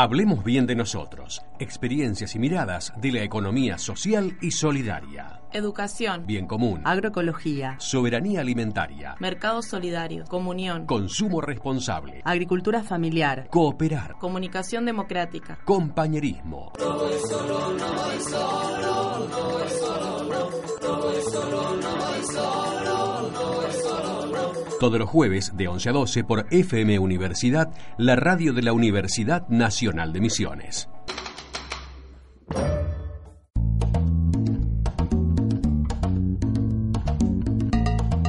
Hablemos bien de nosotros, experiencias y miradas de la economía social y solidaria. Educación. Bien común. Agroecología. Soberanía alimentaria. Mercado solidario. Comunión. Consumo responsable. Agricultura familiar. Cooperar. Comunicación democrática. Compañerismo. No Todos los jueves de 11 a 12 por FM Universidad, la radio de la Universidad Nacional de Misiones.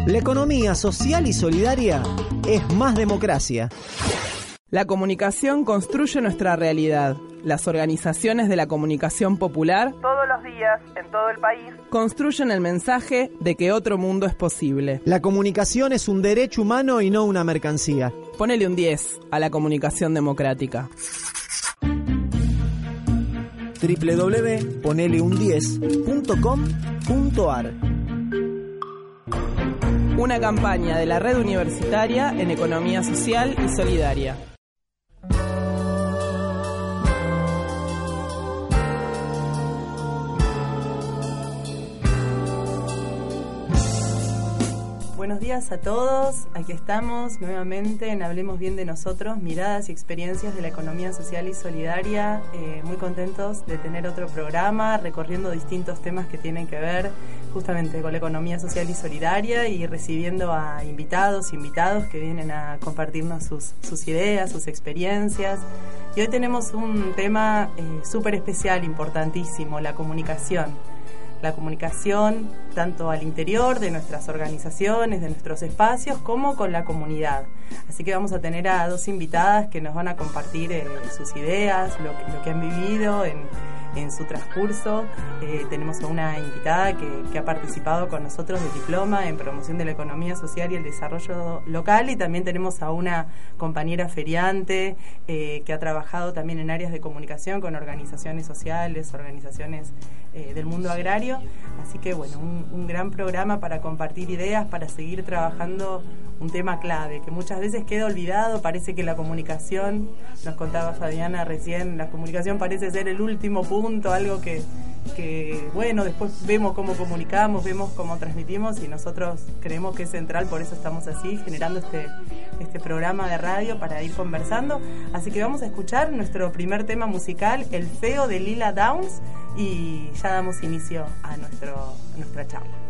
La economía social y solidaria es más democracia. La comunicación construye nuestra realidad. Las organizaciones de la comunicación popular, todos los días, en todo el país, construyen el mensaje de que otro mundo es posible. La comunicación es un derecho humano y no una mercancía. Ponele un 10 a la comunicación democrática. www.poneleun10.com.ar Una campaña de la red universitaria en economía social y solidaria. Buenos días a todos, aquí estamos nuevamente en Hablemos Bien de Nosotros, miradas y experiencias de la economía social y solidaria. Eh, muy contentos de tener otro programa recorriendo distintos temas que tienen que ver justamente con la economía social y solidaria y recibiendo a invitados, invitados que vienen a compartirnos sus, ideas, sus experiencias. Y hoy tenemos un tema eh, súper especial, importantísimo, la comunicación la comunicación tanto al interior de nuestras organizaciones, de nuestros espacios, como con la comunidad. Así que vamos a tener a dos invitadas que nos van a compartir eh, sus ideas, lo, lo, que han vivido en, en su transcurso. Eh, tenemos a una invitada que, que, ha participado con nosotros del diploma en promoción de la economía social y el desarrollo local y también tenemos a una compañera feriante eh, que ha trabajado también en áreas de comunicación con organizaciones sociales, organizaciones eh, del mundo agrario. Así que bueno, un, un, gran programa para compartir ideas, para seguir trabajando un tema clave que muchas veces queda olvidado. Parece que la comunicación, nos contaba Fabiana recién, la comunicación parece ser el último punto, algo que, que bueno, después vemos cómo comunicamos, vemos cómo transmitimos y nosotros creemos que es central, por eso estamos así, generando este, este programa de radio para ir conversando. Así que vamos a escuchar nuestro primer tema musical, El Feo de Lila Downs y ya damos inicio a, nuestro, nuestra charla.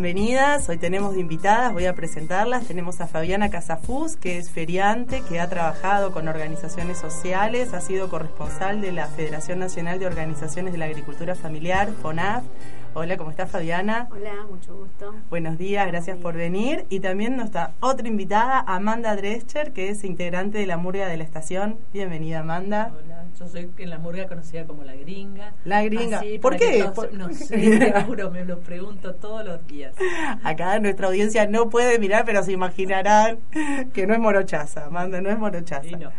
Bienvenidas, hoy tenemos de invitadas, voy a presentarlas. Tenemos a Fabiana Casafús, que es feriante, que ha trabajado con organizaciones sociales, ha sido corresponsal de la Federación Nacional de Organizaciones de la Agricultura Familiar, FONAF. Hola, ¿cómo estás Fabiana? Hola, mucho gusto. Buenos días, gracias por venir. Y también nos está otra invitada, Amanda Drescher, que es integrante de la Murga de la Estación. Bienvenida, Amanda. Hola, yo soy en la murga conocida como la gringa. La gringa. Así, ¿Por qué? todos- Por- No sé, seguro, me lo pregunto todos los días. Acá nuestra audiencia no puede mirar, pero se imaginarán que no es morochaza, Amanda, no es morochaza. Y no.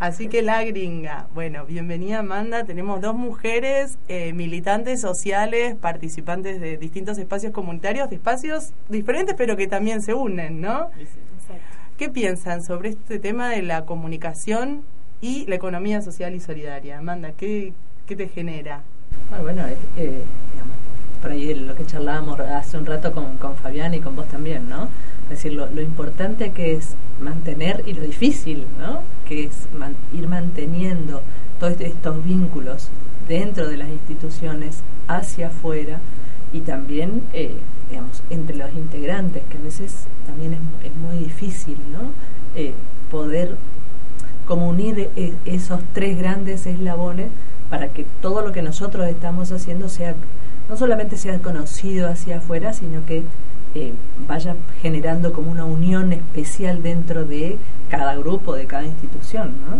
Así que la gringa. Bueno, bienvenida Amanda. Tenemos dos mujeres eh, militantes sociales, participantes de distintos espacios comunitarios, de espacios diferentes, pero que también se unen, ¿no? Exacto. ¿Qué piensan sobre este tema de la comunicación y la economía social y solidaria? Amanda, ¿qué, qué te genera? Ah, bueno, eh, eh, digamos, por ahí lo que charlábamos hace un rato con, con Fabián y con vos también, ¿no? Es decir, lo, importante que es mantener y lo difícil, ¿no? Que es ir manteniendo todos estos vínculos dentro de las instituciones hacia afuera y también, eh, digamos, entre los integrantes, que a veces también es, es muy difícil, ¿no? Eh, poder como unir e- esos tres grandes eslabones para que todo lo que nosotros estamos haciendo sea no solamente sea conocido hacia afuera, sino que eh, vaya generando como una unión especial dentro de cada grupo, de cada institución, ¿no?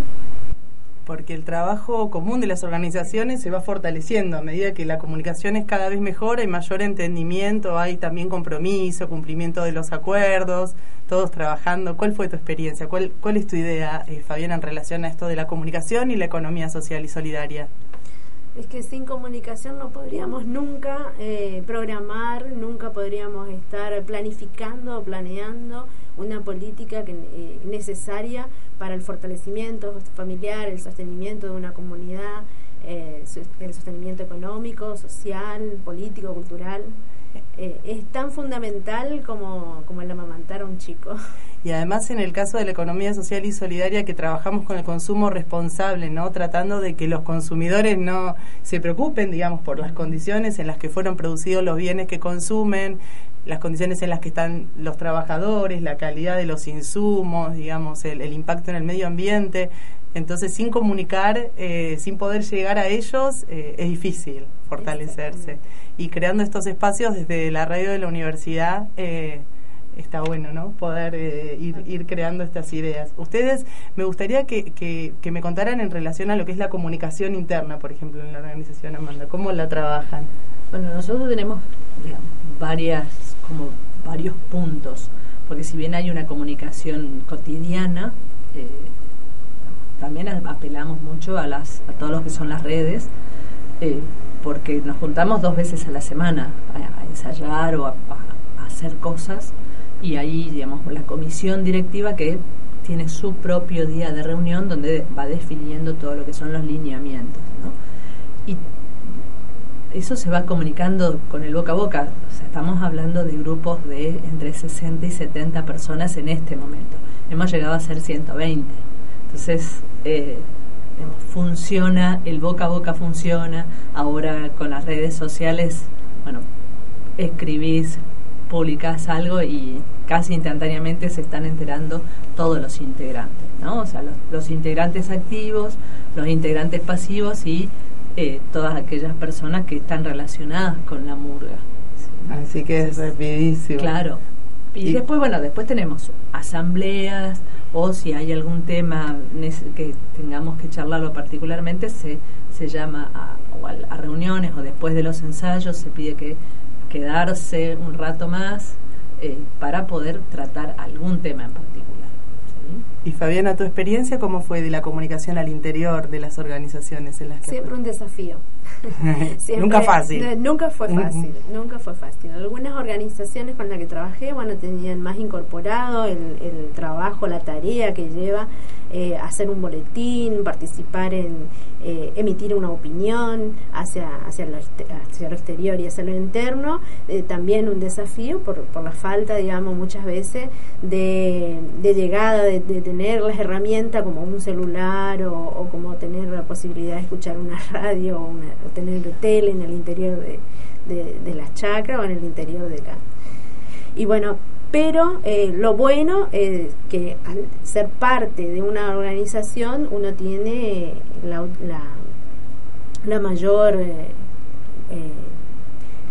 Porque el trabajo común de las organizaciones se va fortaleciendo a medida que la comunicación es cada vez mejor, hay mayor entendimiento, hay también compromiso, cumplimiento de los acuerdos, todos trabajando. ¿Cuál fue tu experiencia? ¿Cuál, cuál es tu idea, eh, Fabiana, en relación a esto de la comunicación y la economía social y solidaria? Es que sin comunicación no podríamos nunca eh, programar, nunca podríamos estar planificando o planeando una política que, eh, necesaria para el fortalecimiento familiar, el sostenimiento de una comunidad, eh, el sostenimiento económico, social, político, cultural. Eh, es tan fundamental como, como el amamantar a un chico. Y además en el caso de la economía social y solidaria que trabajamos con el consumo responsable, ¿no? Tratando de que los consumidores no se preocupen, digamos, por las condiciones en las que fueron producidos los bienes que consumen, las condiciones en las que están los trabajadores, la calidad de los insumos, digamos, el, el impacto en el medio ambiente. Entonces, sin comunicar, eh, sin poder llegar a ellos, eh, es difícil fortalecerse. Y creando estos espacios desde la radio de la universidad, eh, está bueno, ¿no? Poder eh, ir, creando estas ideas. Ustedes, me gustaría que, que, me contaran en relación a lo que es la comunicación interna, por ejemplo, en la organización Amanda, ¿cómo la trabajan? Bueno, nosotros tenemos varias, como varios puntos, porque si bien hay una comunicación cotidiana, eh, también apelamos mucho a las a todos los que son las redes, eh, porque nos juntamos dos veces a la semana a, ensayar o a, hacer cosas y ahí, digamos, la comisión directiva que tiene su propio día de reunión donde va definiendo todo lo que son los lineamientos. Y eso se va comunicando con el boca a boca. O sea, estamos hablando de grupos de entre 60 y 70 personas en este momento. Hemos llegado a ser 120. Entonces, eh, funciona, el boca a boca funciona. Ahora con las redes sociales, bueno, escribís, publicás algo y casi instantáneamente se están enterando todos los integrantes, ¿no? O sea, los, los integrantes activos, los integrantes pasivos y eh, todas aquellas personas que están relacionadas con la murga. Así que es rapidísimo. Claro. Y, Y- después, bueno, después tenemos asambleas o si hay algún tema que tengamos que charlarlo particularmente, se, se llama a, o a, a reuniones o después de los ensayos se pide que quedarse un rato más eh, para poder tratar algún tema en particular. ¿sí? Y Fabiana, tu experiencia, ¿cómo fue de la comunicación al interior de las organizaciones en las que Siempre un desafío. Nunca fácil. nunca fue fácil, nunca fue fácil. Algunas organizaciones con las que trabajé, bueno, tenían más incorporado el, el trabajo, la tarea que lleva eh, hacer un boletín, participar en eh, emitir una opinión hacia, hacia, lo, hacia lo exterior y hacia lo interno. Eh, también un desafío por, por la falta, digamos, muchas veces de, de llegada, de, de tener las herramientas como un celular o, o como tener la posibilidad de escuchar una radio o, una- o tener tele en el interior de, de, de las chacras o en el interior de acá. Y bueno, pero eh, lo bueno es que al ser parte de una organización uno tiene la, la, la mayor eh, eh,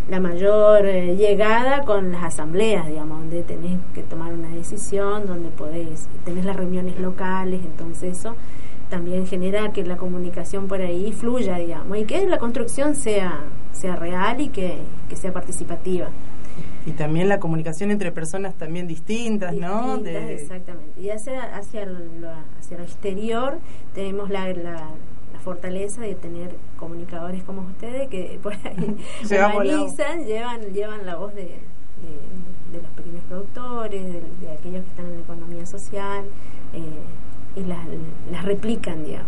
la mayor llegada con las asambleas, digamos, donde tenés que tomar una decisión, donde podés, tenés las reuniones locales, entonces eso también genera que la comunicación por ahí fluya, digamos, y que la construcción sea, sea real y que, que sea participativa. Y también la comunicación entre personas también distintas, ¿no? De- Exactamente. Y hacia, hacia, lo, hacia lo exterior tenemos la, la, la fortaleza de tener comunicadores como ustedes que por ahí humanizan, llevan, llevan la voz de, de, de los pequeños productores, de, de aquellos que están en la economía social eh, y las, las replican, digamos.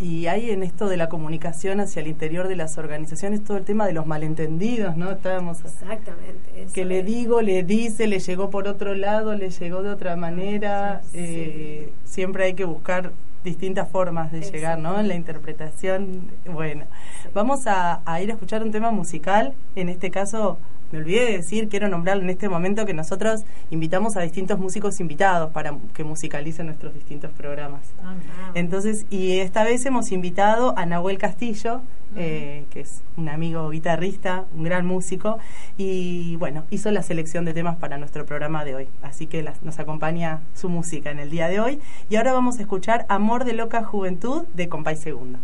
Y hay en esto de la comunicación hacia el interior de las organizaciones todo el tema de los malentendidos, ¿no? Estábamos Exactamente. eso que le digo, le dice, le llegó por otro lado, le llegó de otra manera. Sí. eh, siempre hay que buscar distintas formas de llegar, ¿no? En la interpretación. Bueno, vamos a, a ir a escuchar un tema musical. En este caso, me olvidé de decir, quiero nombrarlo en este momento que nosotros invitamos a distintos músicos invitados para que musicalicen nuestros distintos programas. Ah, Entonces, y esta vez hemos invitado a Nahuel Castillo, eh, que es un amigo guitarrista, un gran músico, y bueno, hizo la selección de temas para nuestro programa de hoy. Así que las- nos acompaña su música en el día de hoy. Y ahora vamos a escuchar Amor de Loca Juventud de Compay Segundo.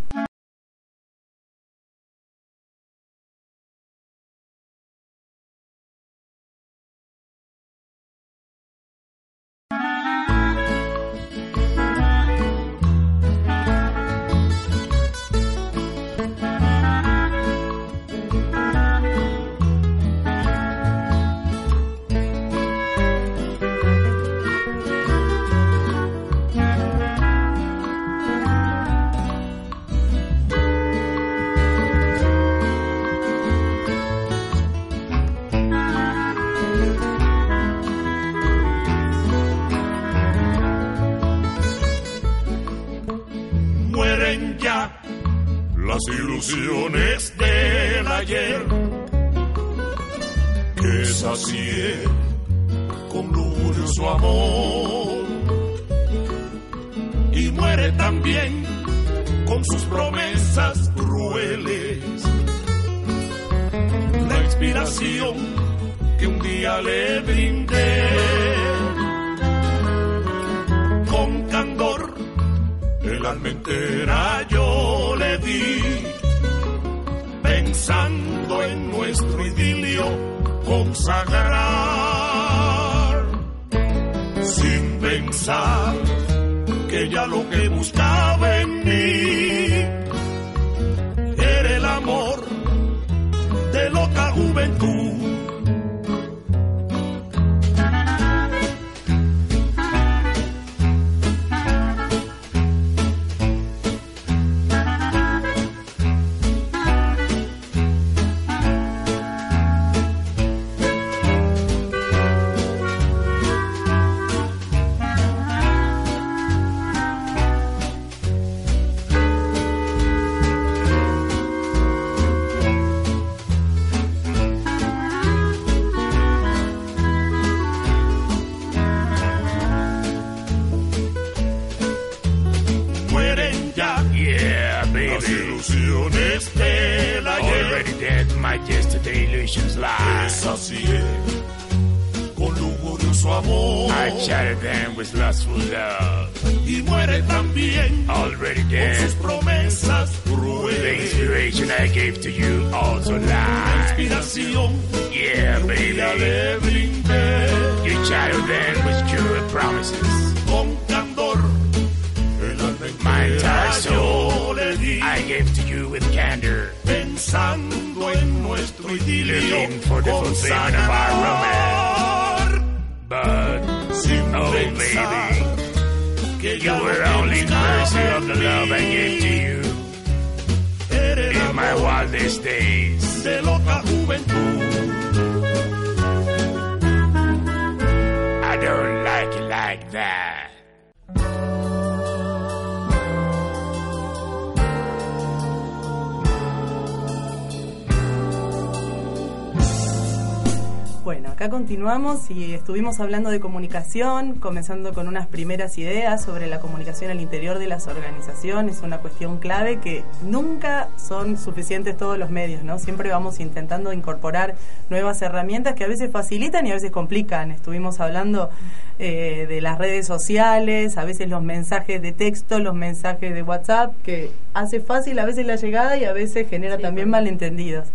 Y estuvimos hablando de comunicación, comenzando con unas primeras ideas sobre la comunicación al interior de las organizaciones, una cuestión clave que nunca son suficientes todos los medios, ¿no? Siempre vamos intentando incorporar nuevas herramientas que a veces facilitan y a veces complican. Estuvimos hablando eh, de las redes sociales, a veces los mensajes de texto, los mensajes de WhatsApp, que hace fácil a veces la llegada y a veces genera también malentendidos.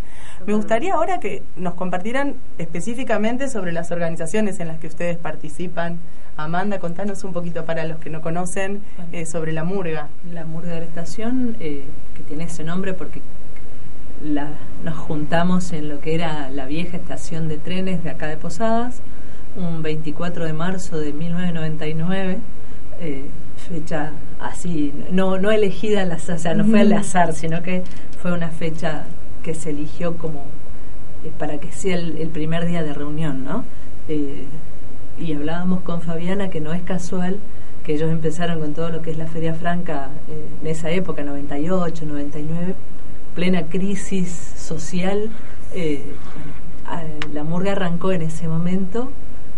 Me gustaría ahora que nos compartieran específicamente sobre las organizaciones en las que ustedes participan. Amanda, contanos un poquito para los que no conocen eh, sobre la murga. La Murga de la Estación, eh, que tiene ese nombre porque la- nos juntamos en lo que era la vieja estación de trenes de acá de Posadas, un 24 de marzo de 1999, eh, fecha así, no, no elegida al azar, o sea, no fue al azar, sino que fue una fecha que se eligió como eh, para que sea el, primer día de reunión, ¿no? Eh, y hablábamos con Fabiana que no es casual que ellos empezaron con todo lo que es la Feria Franca eh, en esa época, 98, 99, plena crisis social. la murga arrancó en ese momento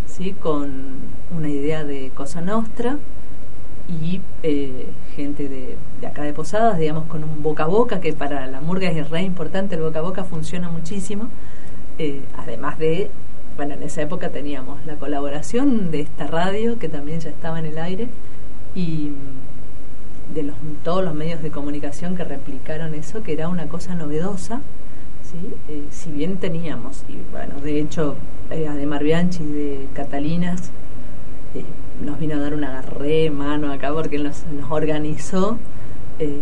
¿sí? con una idea de Cosa Nostra y eh, gente de, de acá de Posadas, digamos, con un boca a boca, que para la murga es re importante, el boca a boca funciona muchísimo. Eh, además de, bueno, en esa época teníamos la colaboración de esta radio, que también ya estaba en el aire, y mm, de los, todos los medios de comunicación que replicaron eso, que era una cosa novedosa. ¿sí? Eh, si bien teníamos, y bueno, de hecho, eh, Ademar Bianchi de Catalinas nos vino a dar una re mano acá porque nos, nos organizó eh,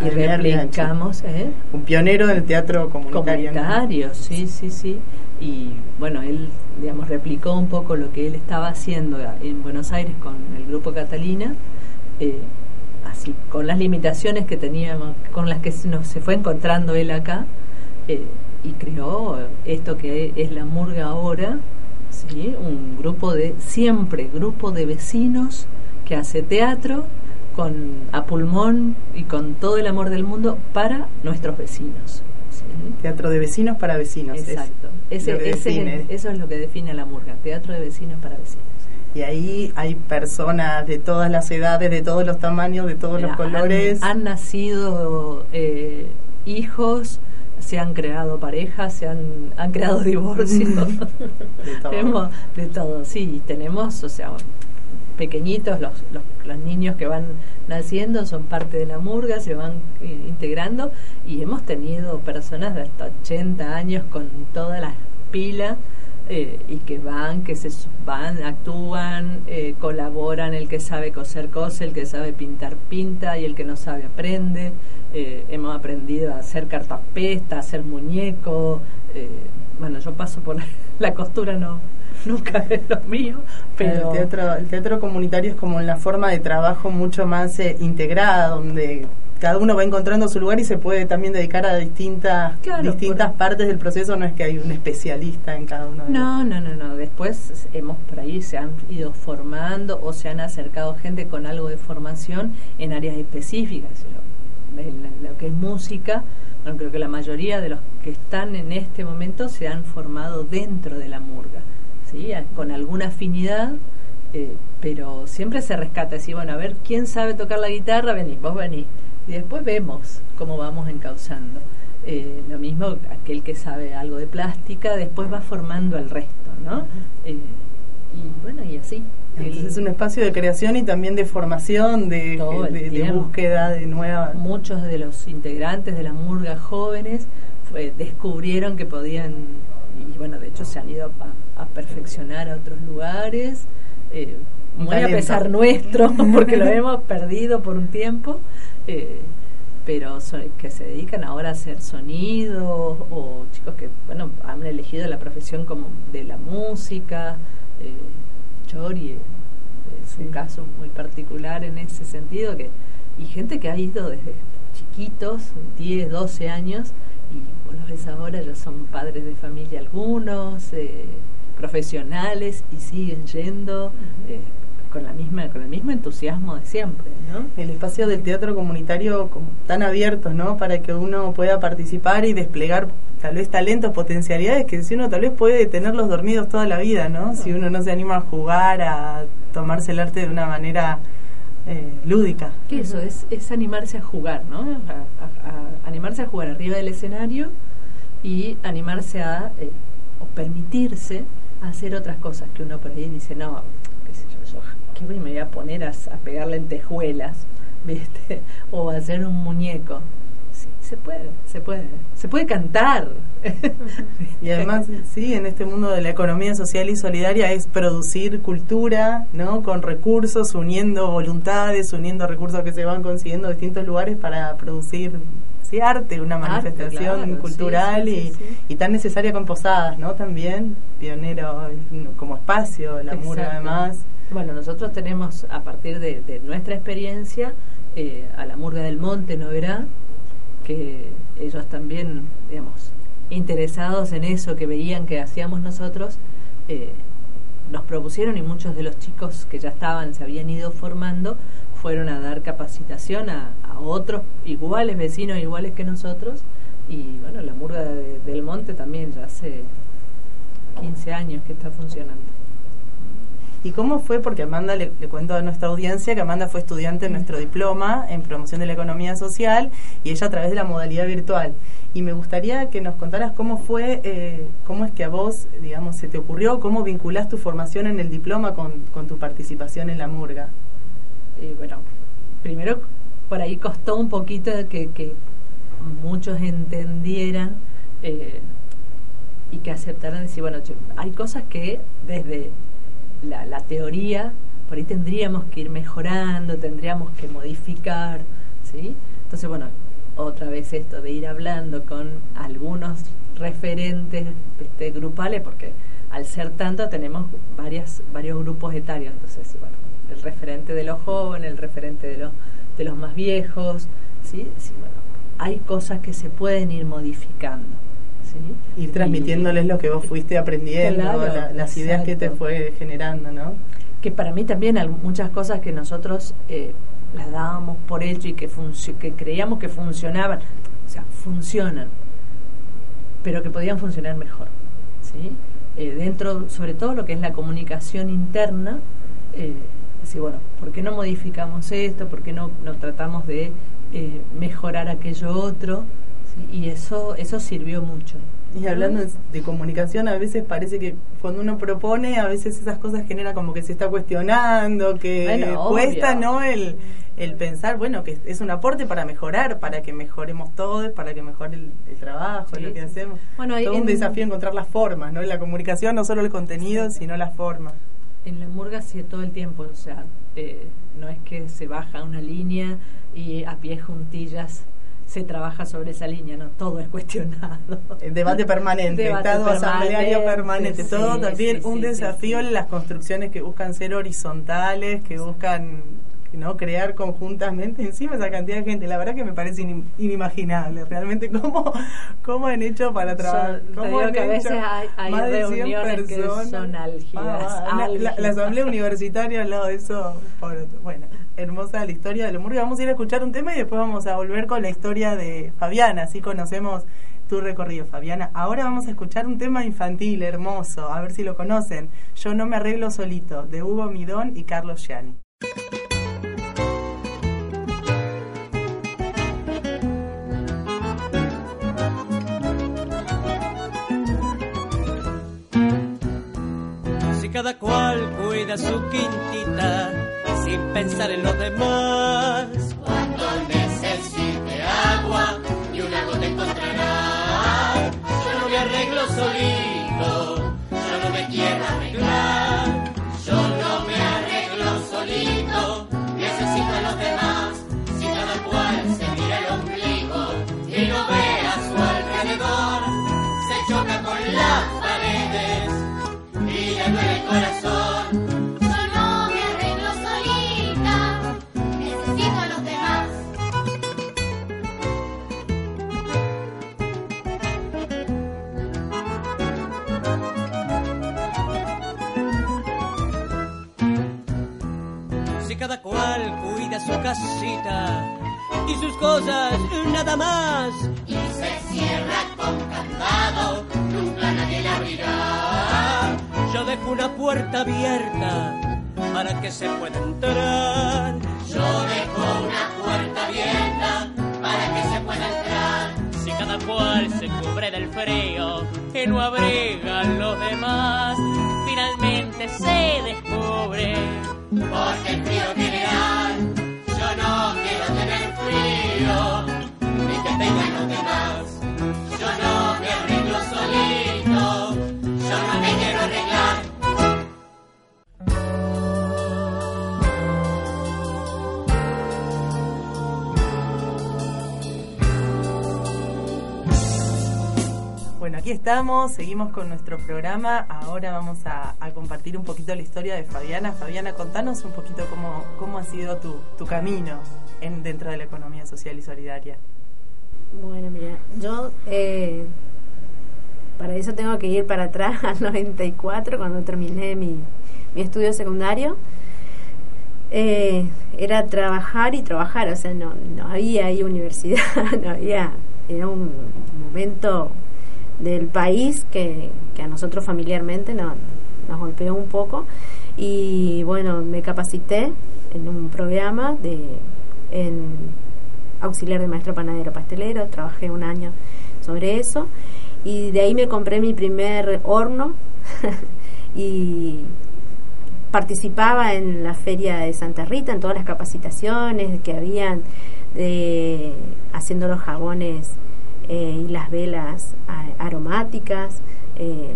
y replicamos. ¿eh? Un pionero del teatro comunitario. ¿no? Comunitario, sí, sí, sí. Y bueno, él, digamos, replicó un poco lo que él estaba haciendo en Buenos Aires con el grupo Catalina, eh, así, con las limitaciones que teníamos, con las que se nos se fue encontrando él acá, eh, y creó esto que es la murga ahora, ¿sí? un grupo de, siempre, grupo de vecinos que hace teatro con a pulmón y con todo el amor del mundo para nuestros vecinos. ¿sí? Teatro de vecinos para vecinos. es Exacto. Ese- ese es eso es lo que define la murga, teatro de vecinos para vecinos. Y ahí hay personas de todas las edades, de todos los tamaños, de todos los colores. Han, han nacido eh, hijos, se han creado parejas, se han, han creado divorcios. De todo. Tenemos de todo, sí. Tenemos, o sea, pequeñitos, los, los, los niños que van naciendo son parte de la murga, se van eh, integrando y hemos tenido personas de hasta 80 años con todas las pilas eh, y que van, que se van, actúan, eh, colaboran, el que sabe coser cose, el que sabe pintar pinta y el que no sabe aprende. Eh, hemos aprendido a hacer cartapesta, a hacer muñeco. eh, bueno, yo paso por la costura, no nunca es lo mío, pero el, teatro, el teatro comunitario es como una forma de trabajo mucho más eh, integrada, donde cada uno va encontrando su lugar y se puede también dedicar a distintas Claro, distintas partes del proceso, no es que hay un especialista en cada uno de No, no, no, no. Después hemos por ahí se han ido formando o se han acercado gente con algo de formación en áreas específicas. Lo, lo que es música, bueno, creo que la mayoría de los que están en este momento se han formado dentro de la murga, ¿sí? Con alguna afinidad, eh, pero siempre se rescata. Decir, bueno, a ver, ¿quién sabe tocar la guitarra? Venís, vos venís. Y después vemos cómo vamos encauzando. Eh, lo mismo aquel que sabe algo de plástica, después va formando el resto, ¿no? Eh, y bueno, y así. Entonces es un espacio de creación y también de formación, de, de, de búsqueda de nuevas. Muchos de los integrantes de la murga jóvenes fue, descubrieron que podían, y bueno, de hecho se han ido a, a perfeccionar a otros lugares, eh, muy a pesar nuestro, porque lo hemos perdido por un tiempo. Eh, pero que se dedican ahora a hacer sonido o chicos que bueno han elegido la profesión como de la música eh, Chori es un caso muy particular en ese sentido que y gente que ha ido desde chiquitos 10 12 años y bueno ves ahora ya son padres de familia algunos eh, profesionales y siguen yendo eh, con la misma con el mismo entusiasmo de siempre ¿no? el espacio del teatro comunitario como tan abierto no para que uno pueda participar y desplegar tal vez talentos potencialidades que si uno tal vez puede tenerlos dormidos toda la vida no si uno no se anima a jugar a tomarse el arte de una manera eh, lúdica. Que eso es es animarse a jugar no a, a, a, animarse a jugar arriba del escenario y animarse a eh, o permitirse hacer otras cosas que uno por ahí dice no ¿qué me voy a poner a, a pegar lentejuelas? ¿Viste? O a hacer un muñeco. Sí, se puede, se puede. Se puede cantar. y además, sí, en este mundo de la economía social y solidaria es producir cultura, ¿no? Con recursos, uniendo voluntades, uniendo recursos que se van consiguiendo en distintos lugares para producir sí, arte, una manifestación arte, claro, cultural sí, sí, y, y, tan necesaria con Posadas, ¿no? También, pionero como espacio, la murga además. Bueno, nosotros tenemos, a partir de, de nuestra experiencia, eh, a la Murga del Monte, ¿no verá? Que ellos también, digamos, interesados en eso que veían que hacíamos nosotros, eh, nos propusieron y muchos de los chicos que ya estaban, se habían ido formando, fueron a dar capacitación a, a otros iguales, vecinos iguales que nosotros. Y bueno, la Murga de, del Monte también ya hace 15 años que está funcionando. ¿Y cómo fue? Porque Amanda, le, le, cuento a nuestra audiencia que Amanda fue estudiante en nuestro diploma en promoción de la economía social y ella a través de la modalidad virtual. Y me gustaría que nos contaras cómo fue, eh, cómo es que a vos, digamos, se te ocurrió, cómo vinculás tu formación en el diploma con, con tu participación en la murga. Eh, bueno, primero por ahí costó un poquito que, que muchos entendieran eh, y que aceptaran decir, bueno, hay cosas que desde la, la, teoría, por ahí tendríamos que ir mejorando, tendríamos que modificar, ¿sí? Entonces, bueno, otra vez esto de ir hablando con algunos referentes este, grupales, porque al ser tanto tenemos varias, varios grupos etarios, entonces, bueno, el referente de los jóvenes, el referente de los, de los más viejos, ¿sí? sí bueno, hay cosas que se pueden ir modificando. ¿Sí? Ir transmitiéndoles y, lo que vos fuiste aprendiendo, claro, la, las ideas exacto. que te fue generando, ¿no? Que para mí también hay muchas cosas que nosotros eh, las dábamos por hecho y que, que creíamos que funcionaban, o sea, funcionan, pero que podían funcionar mejor. ¿sí? Eh, dentro, sobre todo lo que es la comunicación interna, eh, decir, bueno, ¿por qué no modificamos esto? ¿Por qué no, no tratamos de eh, mejorar aquello otro? Y eso, eso sirvió mucho. Y hablando de comunicación, a veces parece que cuando uno propone, a veces esas cosas genera como que se está cuestionando, que bueno, cuesta, obvio. ¿no? El, el pensar, bueno, que es un aporte para mejorar, para que mejoremos todos, para que mejore el, el trabajo, sí, lo que sí. hacemos. Bueno, Todo en, un desafío encontrar las formas, ¿no? En la comunicación, no solo el contenido, sino las formas. En la murga sí todo el tiempo, o sea, eh, no es que se baja una línea y a pie juntillas se trabaja sobre esa línea, no todo es cuestionado. El debate permanente, debate estado permanente, asambleario permanente, sí, todo también sí, un desafío en las construcciones que buscan ser horizontales, que buscan no crear conjuntamente encima esa cantidad de gente. La verdad que me parece in, inimaginable realmente cómo cómo han hecho para trabajar cómo han que a veces hay, hay más de 100 personas que son álgidas, ah, la, la, asamblea universitaria al lado de eso por, bueno hermosa la historia del humor. Vamos a ir a escuchar un tema y después vamos a volver con la historia de Fabiana. Así conocemos tu recorrido, Fabiana. Ahora vamos a escuchar un tema infantil hermoso, a ver si lo conocen. Yo no me arreglo solito, de Hugo Midón y Carlos Gianni. Si cada cual cuida su quintita sin pensar en los demás. Cuando necesite agua y una gota encontrará. Yo no me arreglo solito, yo no me quiero arreglar. Yo no me arreglo solito, necesito a los demás. Si cada cual se mira el ombligo y no ve a su alrededor, se choca con las paredes y le duele el corazón. Casita y sus cosas nada más. Y se cierra con candado, nunca nadie la abrirá. Yo dejo una puerta abierta para que se pueda entrar. Yo dejo una puerta abierta para que se pueda entrar. Si cada cual se cubre del frío que no abrigan los demás, finalmente se descubre. Porque el frío tiene frío, ni que tengan los demás. Yo no aquí estamos, seguimos con nuestro programa. Ahora vamos a, compartir un poquito la historia de Fabiana. Fabiana, contanos un poquito cómo, cómo ha sido tu, tu camino en, dentro de la economía social y solidaria. Bueno, mira, yo eh, para eso tengo que ir para atrás al 94, cuando terminé mi, mi estudio secundario. Eh, era trabajar y trabajar, o sea, no, no había ahí universidad, no había, era un momento del país que, que a nosotros familiarmente no, nos golpeó un poco. Y bueno, me capacité en un programa de en auxiliar de maestro panadero pastelero, trabajé un año sobre eso. Y de ahí me compré mi primer horno. Y participaba en la feria de Santa Rita, en todas las capacitaciones que habían de, haciendo los jabones eh, y las velas aromáticas. eh,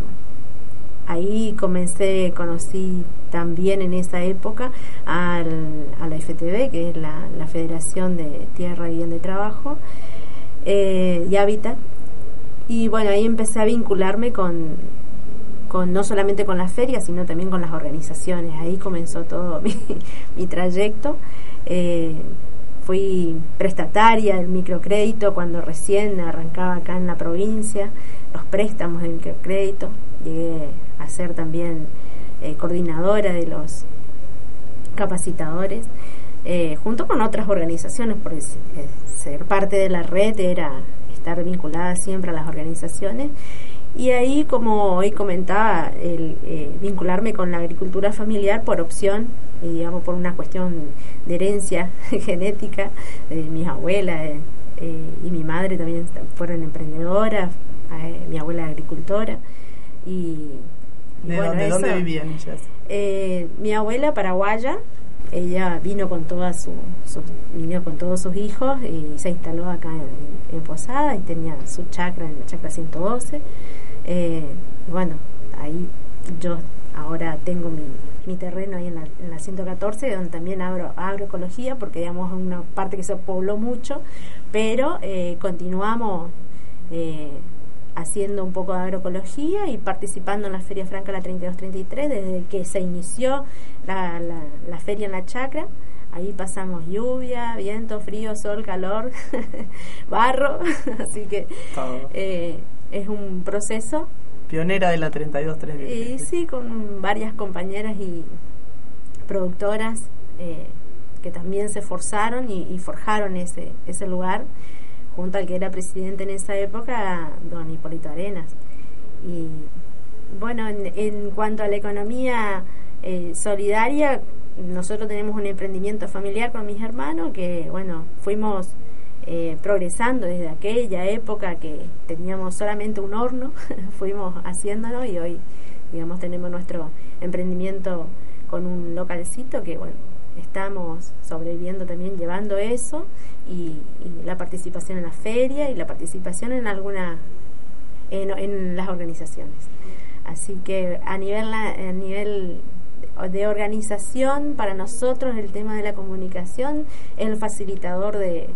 ahí comencé, conocí también en esa época al, a la FTV, que es la, la Federación de Tierra y Bien de Trabajo eh, y Hábitat. Y bueno, ahí empecé a vincularme con, con no solamente con las ferias, sino también con las organizaciones. Ahí comenzó todo mi, mi trayecto. Fui prestataria del microcrédito cuando recién arrancaba acá en la provincia, los préstamos de microcrédito. Llegué a ser también eh, coordinadora de los capacitadores, eh, junto con otras organizaciones, porque eh, ser parte de la red era estar vinculada siempre a las organizaciones. Y ahí, como hoy comentaba, el vincularme con la agricultura familiar por opción, y digamos por una cuestión de herencia genética de mis abuelas eh, eh, y mi madre también fueron emprendedoras, eh, mi abuela agricultora. Y, y ¿De, bueno, dónde, eso- dónde vivían ellas? eh, mi abuela paraguaya, ella vino con toda su, su- vino con todos sus hijos y se instaló acá en, en Posada y tenía su chacra en la chacra 112. Eh, bueno, ahí yo ahora tengo mi, mi terreno ahí en la, en la 114 donde también abro agroecología porque digamos es una parte que se pobló mucho, pero eh, continuamos eh, haciendo un poco de agroecología y participando en la Feria Franca la 3233 desde que se inició la, la, la feria en la chacra. Ahí pasamos lluvia, viento, frío, sol, calor, barro, así que eh, es un proceso Pionera de la 32-33. y sí, con varias compañeras y productoras eh, que también se esforzaron y, y forjaron ese, ese lugar, junto al que era presidente en esa época, don Hipólito Arenas. Y bueno, en, en cuanto a la economía eh, solidaria, nosotros tenemos un emprendimiento familiar con mis hermanos que, bueno, fuimos eh, progresando desde aquella época que teníamos solamente un horno, fuimos haciéndolo y hoy, digamos, tenemos nuestro emprendimiento con un localcito que, bueno, estamos sobreviviendo también llevando eso y, la participación en la feria y la participación en alguna en, las organizaciones. Así que a nivel a nivel de organización para nosotros el tema de la comunicación es el facilitador de,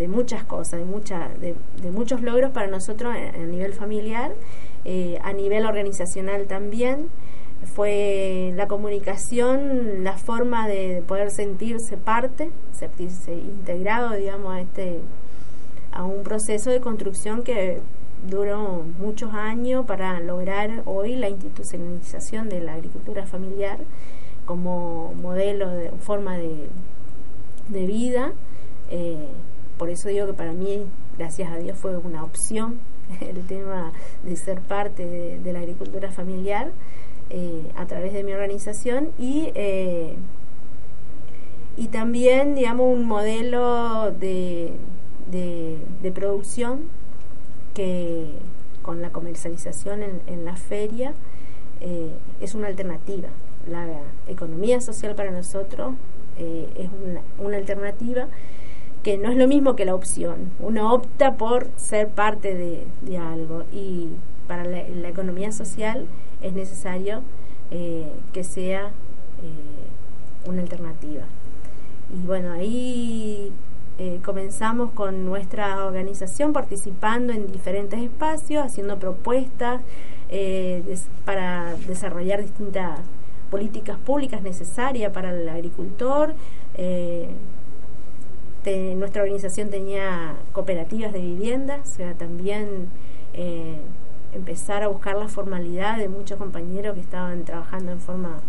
de muchas cosas, de, mucha, de, muchos logros para nosotros a, nivel familiar, eh, a nivel organizacional también. Fue la comunicación, la forma de poder sentirse parte, sentirse integrado, digamos, a este a un proceso de construcción que duró muchos años para lograr hoy la institucionalización de la agricultura familiar como modelo de forma de, de vida. Eh, por eso digo que para mí, gracias a Dios, fue una opción el tema de ser parte de, la agricultura familiar eh, a través de mi organización y, eh, y también, digamos, un modelo de, de, producción que con la comercialización en, la feria eh, es una alternativa. La economía social para nosotros es una, una alternativa que no es lo mismo que la opción. Uno opta por ser parte de, algo y para la, economía social es necesario eh, que sea eh, una alternativa. Y bueno, ahí eh, comenzamos con nuestra organización participando en diferentes espacios, haciendo propuestas para desarrollar distintas políticas públicas necesarias para el agricultor nuestra organización tenía cooperativas de vivienda, o sea, también eh, empezar a buscar la formalidad de muchos compañeros que estaban trabajando en forma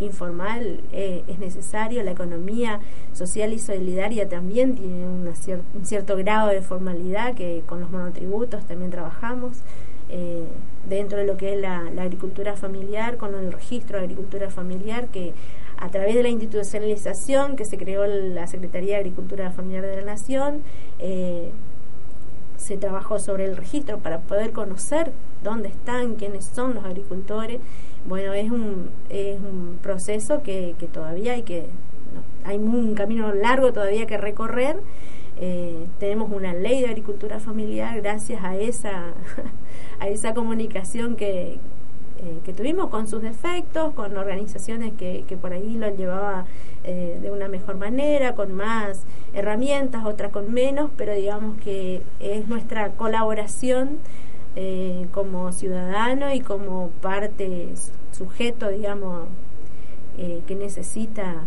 informal eh, es necesario. La economía social y solidaria también tiene un cierto grado de formalidad que con los monotributos también trabajamos. Eh, dentro de lo que es la, la, agricultura familiar, con el registro de agricultura familiar, que a través de la institucionalización que se creó la Secretaría de Agricultura Familiar de la Nación, eh, se trabajó sobre el registro para poder conocer dónde están, quiénes son los agricultores. Bueno, es un, es un proceso que, todavía hay que, hay un camino largo todavía que recorrer. Eh, tenemos una ley de agricultura familiar gracias a esa, a esa comunicación que, eh, que tuvimos con sus defectos, con organizaciones que, por ahí lo llevaba eh, de una mejor manera, con más herramientas, otras con menos, pero digamos que es nuestra colaboración eh, como ciudadano y como parte, sujeto, digamos, que necesita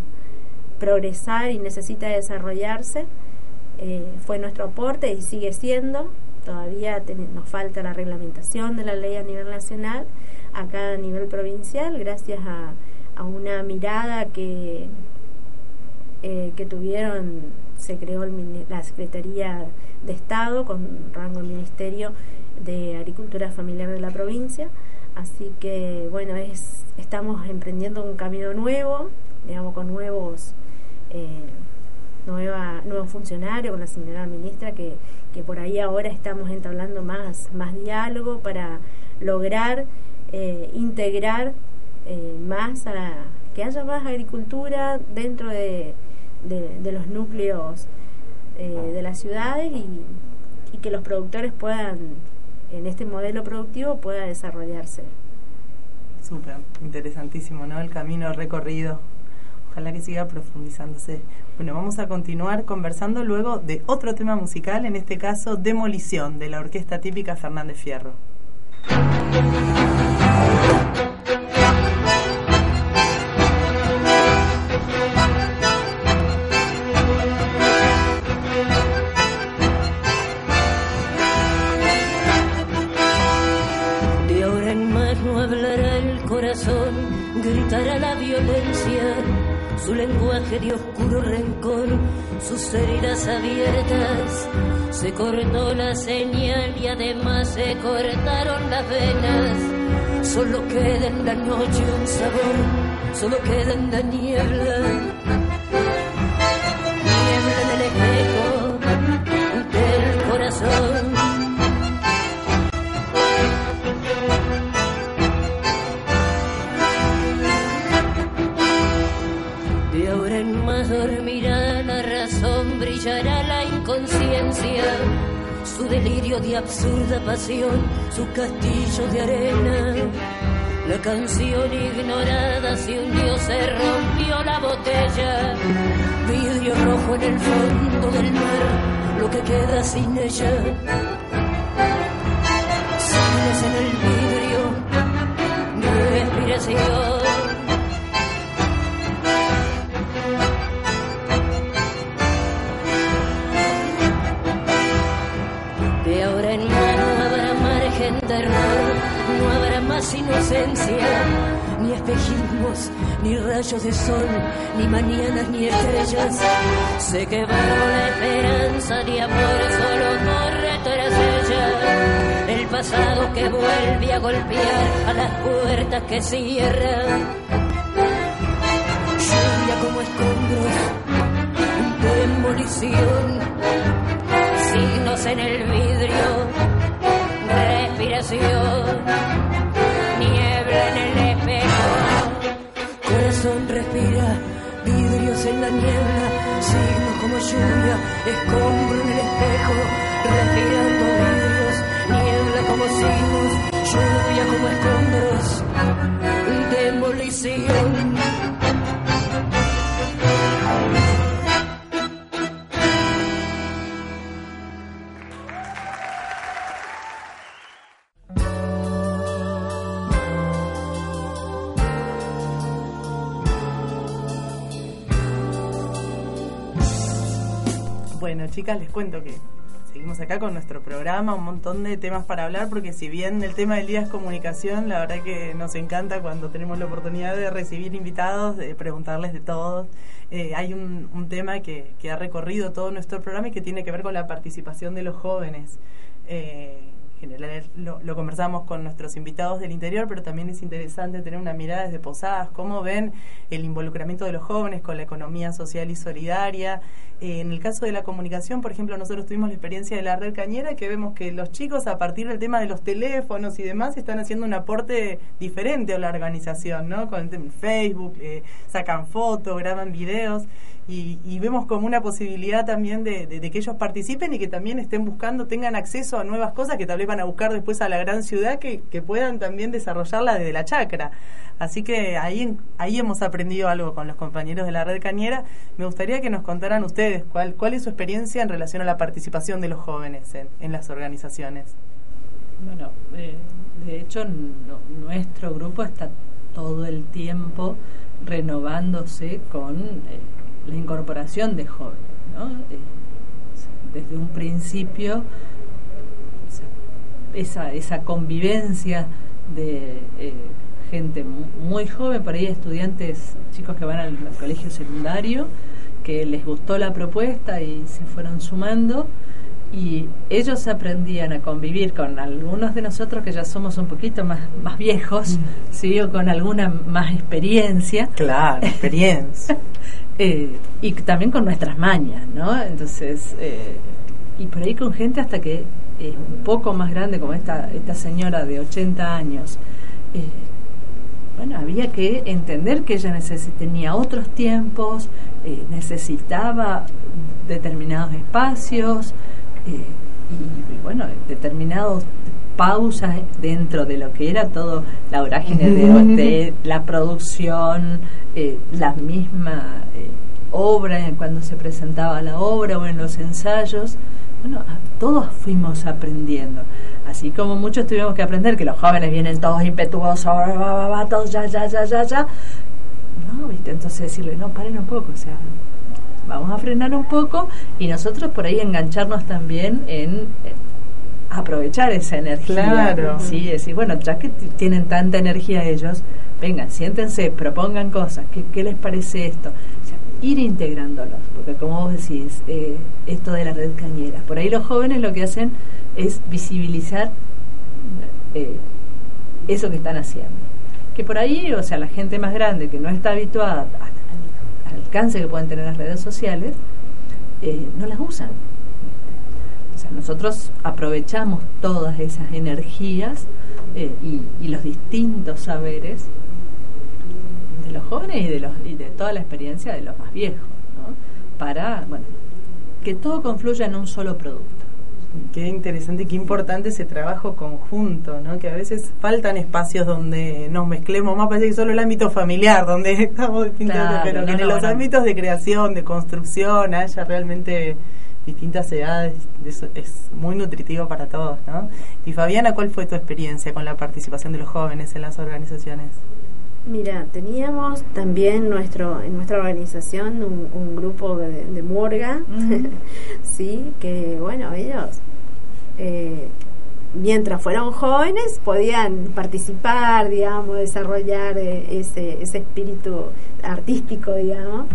progresar y necesita desarrollarse. fue nuestro aporte y sigue siendo. Todavía nos falta la reglamentación de la ley a nivel nacional, acá a nivel provincial gracias a, a una mirada que, eh, que tuvieron, se creó la Secretaría de Estado con rango de Ministerio de Agricultura Familiar de la provincia. Así que bueno, es, estamos emprendiendo un camino nuevo, digamos, con nuevos, eh, nueva, nuevos funcionarios, con la señora ministra, que, que por ahí ahora estamos entablando más, más diálogo para lograr eh, integrar eh, más a que haya más agricultura dentro de, de, los núcleos eh, de las ciudades y, y, que los productores puedan, en este modelo productivo, pueda desarrollarse. Súper, interesantísimo, ¿no? El camino recorrido. Ojalá que siga profundizándose. Bueno, vamos a continuar conversando luego de otro tema musical, en este caso Demolición, de la orquesta típica Fernández Fierro. Su lenguaje de oscuro rencor, sus heridas abiertas se cortó la señal y además se cortaron las venas. Solo queda en la noche un sabor, solo queda en la niebla. Delirio de absurda pasión, su castillo de arena. La canción ignorada se hundió, se rompió la botella, vidrio rojo en el fondo del mar, lo que queda sin ella. Signos en el vidrio, respiración. Más inocencia, ni espejismos, ni rayos de sol, ni mañanas, ni estrellas. Se quebró la esperanza de amor, solo corre tras. El pasado que vuelve a golpear a las puertas que cierran. Lluvia como escombros, demolición signos en el vidrio, respiración, corazón respira, vidrios en la niebla, signos como lluvia, escombro en el espejo, respirando vidrios, niebla como signos, lluvia como escombros, demolición. Bueno, chicas, les cuento que seguimos acá con nuestro programa, un montón de temas para hablar, porque si bien el tema del día es comunicación, la verdad que nos encanta cuando tenemos la oportunidad de recibir invitados, de preguntarles de todos. Eh, hay un, tema que, ha recorrido todo nuestro programa y que tiene que ver con la participación de los jóvenes. Eh, lo, lo, conversamos con nuestros invitados del interior, pero también es interesante tener una mirada desde Posadas, cómo ven el involucramiento de los jóvenes con la economía social y solidaria. Eh, en el caso de la comunicación, por ejemplo, nosotros tuvimos la experiencia de la red cañera, que vemos que los chicos, a partir del tema de los teléfonos y demás, están haciendo un aporte diferente a la organización, ¿no? Con Facebook, eh, sacan fotos, graban videos. Y, y, vemos como una posibilidad también de, que ellos participen y que también estén buscando, tengan acceso a nuevas cosas que tal vez van a buscar después a la gran ciudad, que, que puedan también desarrollarla desde la chacra. Así que ahí, ahí hemos aprendido algo con los compañeros de la red cañera. Me gustaría que nos contaran ustedes cuál, cuál es su experiencia en relación a la participación de los jóvenes en, en las organizaciones. Bueno, eh, de hecho no, nuestro grupo está todo el tiempo renovándose con... Eh, la incorporación de jóvenes, ¿no? Eh, desde un principio esa, esa convivencia de eh, gente muy joven, por ahí estudiantes, chicos que van al, al, colegio secundario, que les gustó la propuesta y se fueron sumando y ellos aprendían a convivir con algunos de nosotros que ya somos un poquito más, más viejos, mm. ¿sí? o con alguna más experiencia. Claro, experiencia. eh, y también con nuestras mañas, ¿no? Entonces, eh, y por ahí con gente hasta que es un poco más grande, como esta, esta señora de 80 años. Eh, bueno, había que entender que ella tenía otros tiempos, eh, necesitaba determinados espacios, eh, y, bueno, determinados pausas dentro de lo que era todo la vorágine de, la producción, eh, la misma eh, obra, cuando se presentaba la obra o en los ensayos. Bueno, todos fuimos aprendiendo. Así como muchos tuvimos que aprender que los jóvenes vienen todos impetuosos, va, va, va, todos ya, ya, ya, ya, ya. No, ¿viste? Entonces decirle, no, paren un poco, o sea, vamos a frenar un poco y nosotros por ahí engancharnos también en, en aprovechar esa energía. Claro. Sí, decir, bueno, ya que tienen tanta energía ellos, vengan, siéntense, propongan cosas, ¿qué, qué les parece esto? O sea, ir integrándolos, porque como vos decís, eh, esto de la red cañera, por ahí los jóvenes lo que hacen es visibilizar eh, eso que están haciendo. Que por ahí, o sea, la gente más grande que no está habituada al alcance que pueden tener las redes sociales, eh, no las usan. Nosotros aprovechamos todas esas energías eh, y, y, los distintos saberes de los jóvenes y de, los, y de toda la experiencia de los más viejos, ¿no? para, bueno, que todo confluya en un solo producto. Qué interesante, qué importante ese trabajo conjunto, ¿no? Que a veces faltan espacios donde nos mezclemos, más parece que solo el ámbito familiar, donde estamos distintos, Claro, pero no, que en los no. ámbitos de creación, de construcción, haya realmente distintas edades, es muy nutritivo para todos, ¿no? Y Fabiana, ¿cuál fue tu experiencia con la participación de los jóvenes en las organizaciones? Mira, teníamos también nuestro en nuestra organización un, un grupo de, de murga, sí, que bueno, ellos eh, mientras fueron jóvenes podían participar, digamos, desarrollar eh, ese, ese espíritu artístico, digamos.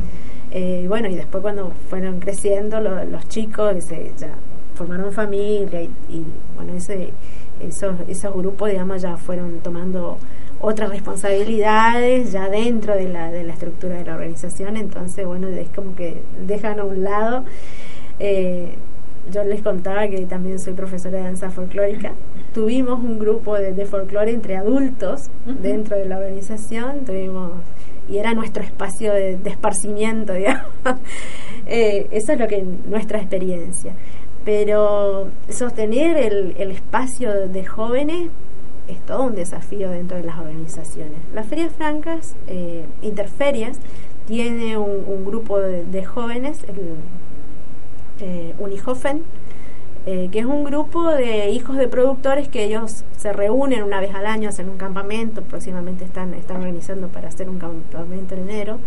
Eh, bueno, y después cuando fueron creciendo lo- los chicos, que se, ya formaron familia y, y, bueno, ese, esos, esos grupos, digamos, ya fueron tomando otras responsabilidades ya dentro de la, de la estructura de la organización, entonces, bueno, es como que dejan a un lado. eh, yo les contaba que también soy profesora de danza folclórica. Tuvimos un grupo de, de folclore entre adultos dentro de la organización, tuvimos y era nuestro espacio de, esparcimiento, digamos. Eh, eso es lo que nuestra experiencia. Pero sostener el, el espacio de jóvenes es todo un desafío dentro de las organizaciones. Las ferias francas, eh, interferias, tiene un, grupo de, de jóvenes, el eh, eh, que es un grupo de hijos de productores que ellos se reúnen una vez al año, hacen un campamento, próximamente están, están organizando para hacer un campamento en enero.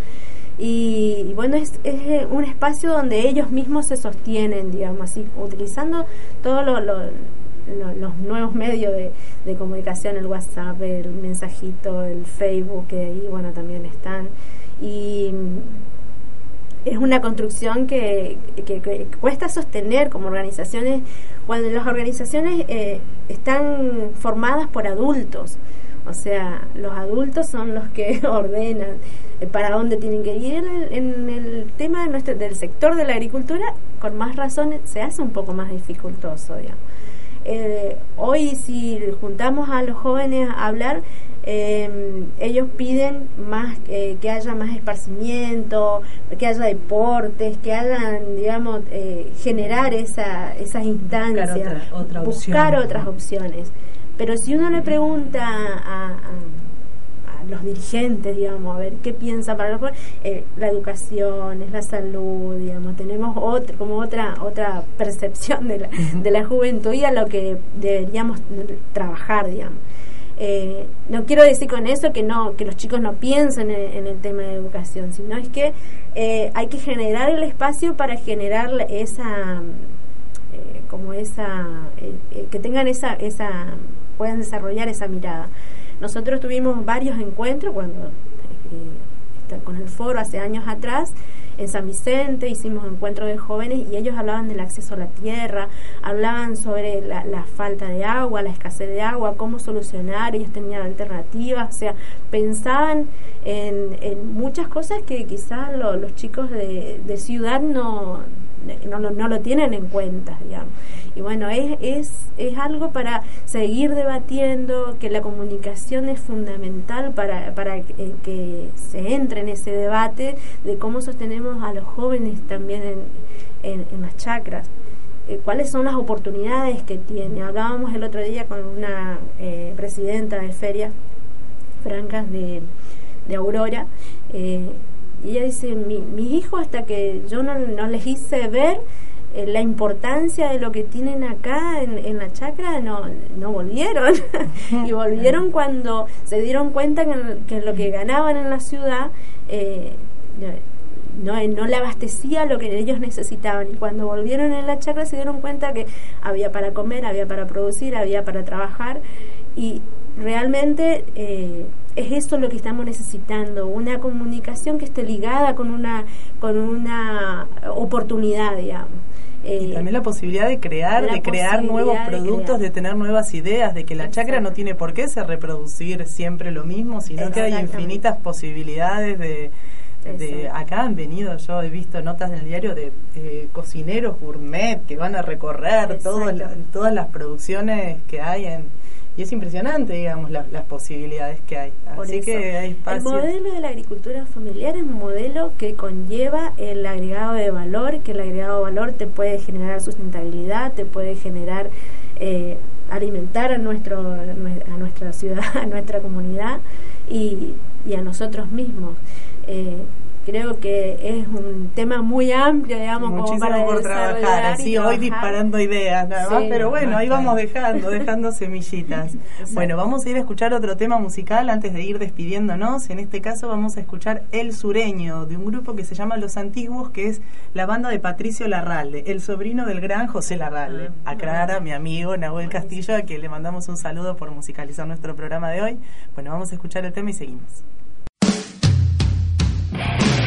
Y, bueno, es, eh, un espacio donde ellos mismos se sostienen, digamos así, utilizando todos lo- los nuevos medios de, de comunicación, el WhatsApp, el mensajito, el Facebook, que ahí, bueno, también están. Y es una construcción que, que- cuesta sostener como organizaciones, cuando las organizaciones eh, están formadas por adultos. O sea, los adultos son los que ordenan para dónde tienen que ir. En el, en el tema de nuestro, del sector de la agricultura, con más razón, se hace un poco más dificultoso, digamos. Eh, hoy si juntamos a los jóvenes a hablar, eh, ellos piden más eh, que haya más esparcimiento, que haya deportes, que hagan, digamos, eh, generar esa, esas instancias, otra- otra buscar opción. otras opciones. Pero si uno le pregunta a, a- los dirigentes, digamos, a ver qué piensa para los eh, la educación, es la salud, digamos, tenemos otra, como otra otra percepción de la, de la juventud y a lo que deberíamos trabajar, digamos. Eh, no quiero decir con eso que no que los chicos no piensen en, en el tema de educación, sino es que eh, hay que generar el espacio para generar esa eh, como esa eh, que tengan esa esa puedan desarrollar esa mirada. Nosotros tuvimos varios encuentros cuando con el foro hace años atrás en San Vicente hicimos encuentros de jóvenes y ellos hablaban del acceso a la tierra, hablaban sobre la, la falta de agua, la escasez de agua, cómo solucionar, ellos tenían alternativas, o sea, pensaban en, en muchas cosas que quizás lo- los chicos de, de ciudad no, no, lo- no lo tienen en cuenta, digamos. Y bueno, es, es, es algo para seguir debatiendo, que la comunicación es fundamental para, para que, que se entre en ese debate de cómo sostenemos a los jóvenes también en, en, en las chacras. Eh, cuáles son las oportunidades que tiene. Hablábamos el otro día con una eh, presidenta de ferias francas de, de Aurora, eh, y ella dice, mi, mis hijos hasta que yo no, no les hice ver eh, la importancia de lo que tienen acá en, en la chacra, no, no volvieron. y volvieron cuando se dieron cuenta que, que lo que ganaban en la ciudad eh, no, no le abastecía lo que ellos necesitaban. Y cuando volvieron en la chacra se dieron cuenta que había para comer, había para producir, había para trabajar. Y realmente eh, es eso lo que estamos necesitando, una comunicación que esté ligada con una, con una oportunidad, digamos. y también la posibilidad de crear, de crear nuevos de productos, de tener nuevas ideas, de que la chacra no tiene por qué ser reproducir siempre lo mismo, sino que hay infinitas posibilidades de, de acá han venido, yo he visto notas en el diario de, eh, cocineros gourmet que van a recorrer todo la- todas las producciones que hay en, y es impresionante, digamos, la- las posibilidades que hay. Por Así eso, que hay el espacio. modelo de la agricultura familiar es un modelo que conlleva el agregado de valor, que el agregado de valor te puede generar sustentabilidad, te puede generar eh, alimentar a nuestro a nuestra ciudad, a nuestra comunidad y, y a nosotros mismos. Eh, creo que es un tema muy amplio, digamos, como Muchísimo para por trabajar, y así hoy trabajar. disparando ideas nada más, Sí. pero bueno, ahí vamos dejando, dejando semillitas. Bueno, vamos a ir a escuchar otro tema musical antes de ir despidiéndonos. En este caso vamos a escuchar El Sureño, de un grupo que se llama Los Antiguos, que es la banda de Patricio Larralde, el sobrino del gran José Larralde. Aclara mi amigo Nahuel Castillo, a quien le mandamos un saludo por musicalizar nuestro programa de hoy. Bueno, vamos a escuchar el tema y seguimos. Lejos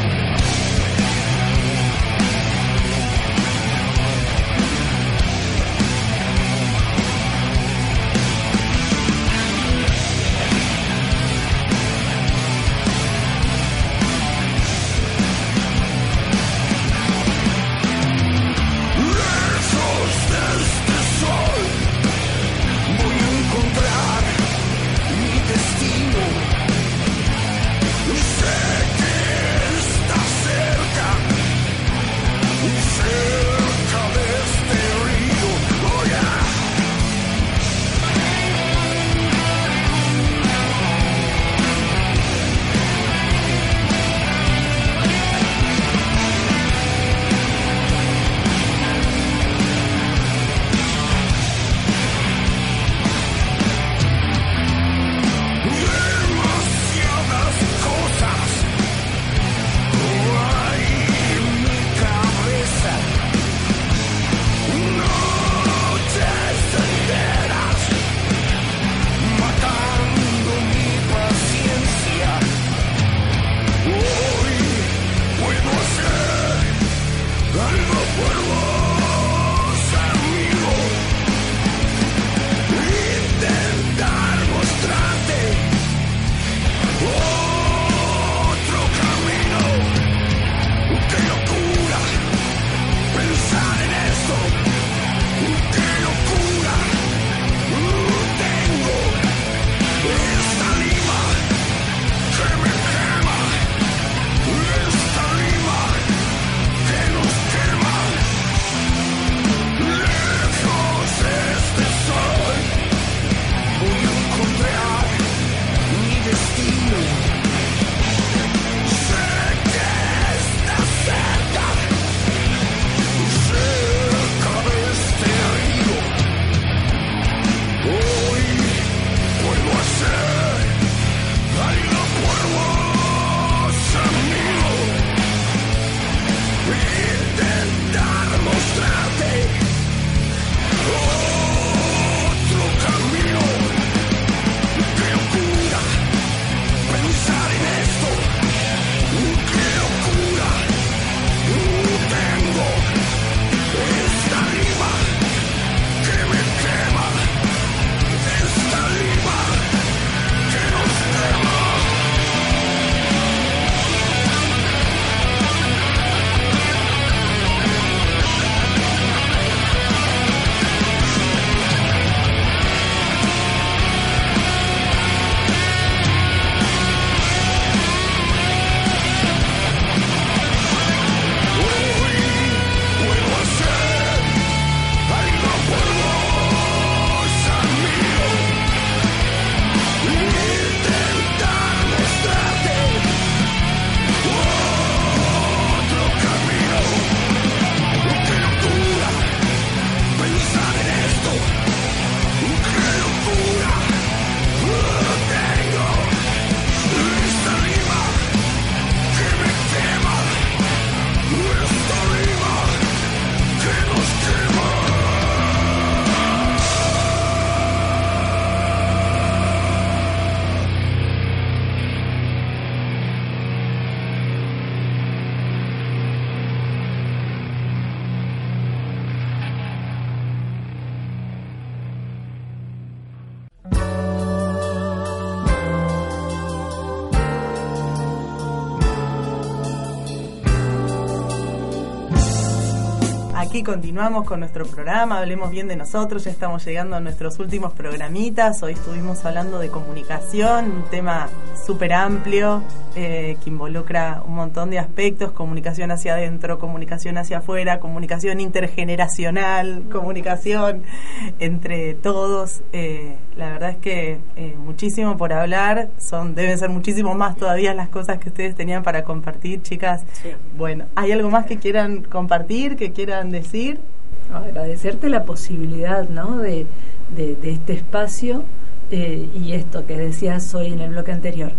continuamos con nuestro programa, hablemos bien de nosotros, ya estamos llegando a nuestros últimos programitas, hoy estuvimos hablando de comunicación, un tema súper amplio eh, que involucra un montón de aspectos, comunicación hacia adentro, comunicación hacia afuera, comunicación intergeneracional, comunicación entre todos. Eh, la verdad es que eh, muchísimo por hablar, son deben ser muchísimo más todavía las cosas que ustedes tenían para compartir, chicas. Bueno, ¿hay algo más que quieran compartir, que quieran decir? Agradecerte la posibilidad ¿no? de, de, este espacio eh, y esto que decías hoy en el bloque anterior.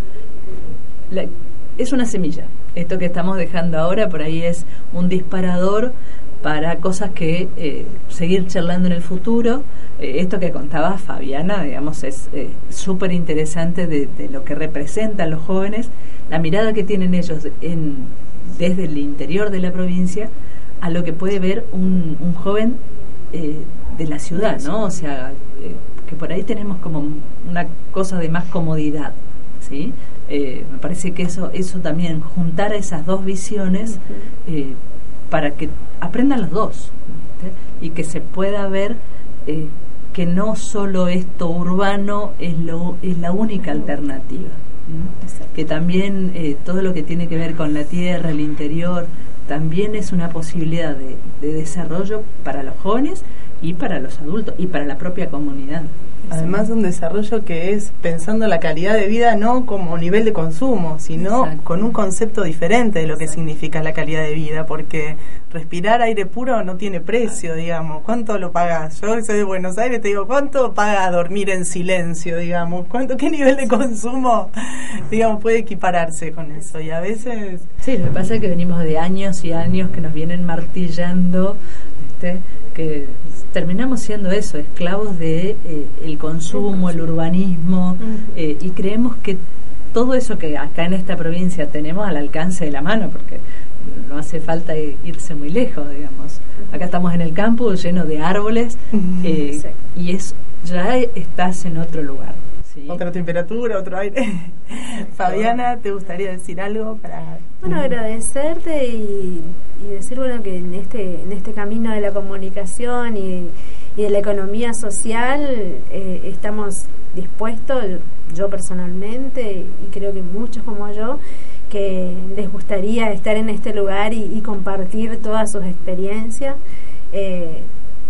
es una semilla. Esto que estamos dejando ahora por ahí es un disparador para cosas que eh, seguir charlando en el futuro. Eh, esto que contaba Fabiana, digamos, es súper interesante de, de, lo que representan los jóvenes, la mirada que tienen ellos en, desde el interior de la provincia a lo que puede ver un, un joven eh, de la ciudad, ¿no? O sea, eh, que por ahí tenemos como una cosa de más comodidad, ¿sí? Eh, me parece que eso, eso también, juntar esas dos visiones para que aprendan los dos y que se pueda ver que no solo esto urbano es, lo, es la única alternativa que también eh, todo lo que tiene que ver con la tierra, el interior, también es una posibilidad de, de desarrollo para los jóvenes y para los adultos y para la propia comunidad. Además, un desarrollo que es pensando la calidad de vida no como nivel de consumo, sino con un concepto diferente de lo que significa la calidad de vida, porque respirar aire puro no tiene precio, digamos. ¿Cuánto lo pagas? Yo soy de Buenos Aires, te digo, ¿cuánto paga dormir en silencio, digamos? ¿Cuánto, qué nivel de consumo, digamos, puede equipararse con eso? Y a veces... Sí, lo que pasa es que venimos de años y años que nos vienen martillando, que terminamos siendo eso, esclavos de eh, el consumo, el urbanismo, eh, y creemos que todo eso que acá en esta provincia tenemos al alcance de la mano, porque no hace falta irse muy lejos, digamos. Acá estamos en el campo lleno de árboles eh, y es ya estás en otro lugar. Otra temperatura, otro aire. Fabiana, ¿te gustaría decir algo para...? Bueno, agradecerte y, decir, bueno, que en este, en este camino de la comunicación y, de la economía social eh, estamos dispuestos, yo personalmente y creo que muchos como yo, que les gustaría estar en este lugar y, compartir todas sus experiencias. Eh,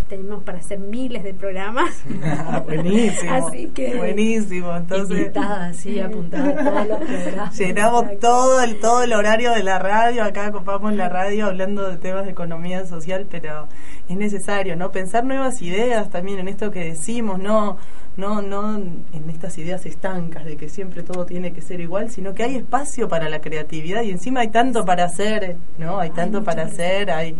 tenemos para hacer miles de programas. buenísimo. Así que buenísimo. Entonces, sí, apuntada todos los programas. Llenamos todo el todo el horario de la radio, acá ocupamos la radio hablando de temas de economía social, pero es necesario, ¿no? Pensar nuevas ideas también en esto que decimos, no no, no en estas ideas estancas de que siempre todo tiene que ser igual, sino que hay espacio para la creatividad y encima hay tanto para hacer, ¿no? Hay tanto para hacer, hay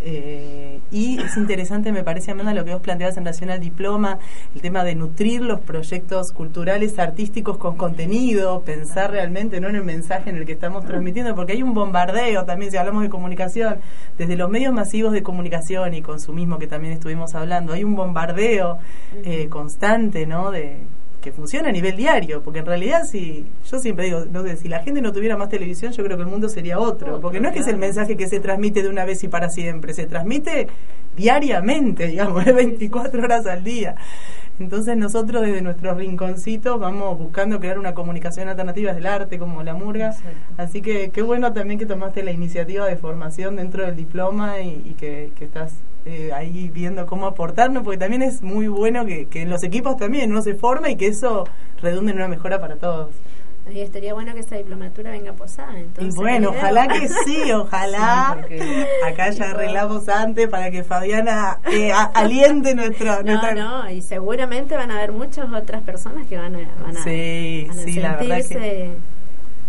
eh, y es interesante, me parece, Amanda, lo que vos planteabas en relación al diploma, el tema de nutrir los proyectos culturales, artísticos con contenido, pensar realmente no en el mensaje en el que estamos transmitiendo, porque hay un bombardeo también, si hablamos de comunicación, desde los medios masivos de comunicación y consumismo que también estuvimos hablando, hay un bombardeo eh, constante ¿no? De, que funciona a nivel diario, porque en realidad si yo siempre digo, no sé, si la gente no tuviera más televisión, yo creo que el mundo sería otro, porque no es que es el mensaje que se transmite de una vez y para siempre, se transmite diariamente, digamos, 24 horas al día. Entonces nosotros desde nuestro rinconcito vamos buscando crear una comunicación alternativa del arte como la murga. Así que qué bueno también que tomaste la iniciativa de formación dentro del diploma y, que, que, estás eh, ahí viendo cómo aportarnos, porque también es muy bueno que, en los equipos también uno se forma y que eso redunde en una mejora para todos. Y estaría bueno que esta diplomatura venga posada. Entonces, y bueno, ojalá que sí, ojalá. acá ya arreglamos antes para que Fabiana eh, aliente nuestro. No, no, y seguramente van a haber muchas otras personas que van a, van a, sí, sí, la verdad que...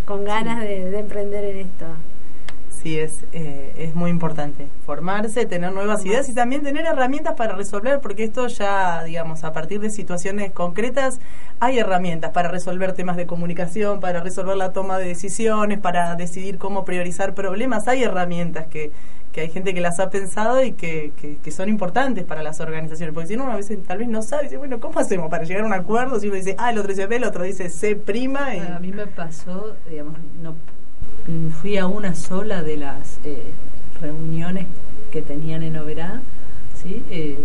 con ganas de, de emprender en esto sí es, eh, es muy importante. Formarse, tener nuevas ideas y también tener herramientas para resolver, porque esto ya, digamos, a partir de situaciones concretas, hay herramientas para resolver temas de comunicación, para resolver la toma de decisiones, para decidir cómo priorizar problemas. Hay herramientas que, que hay gente que las ha pensado y que, que, son importantes para las organizaciones. Porque si uno a veces tal vez no sabe, dice, bueno, ¿cómo hacemos para llegar a un acuerdo? Si uno dice, ah, el otro dice B, el otro dice C prima. Y... A mí me pasó, digamos, no fui a una sola de las eh, reuniones que tenían en Oberá, ¿sí? Eh,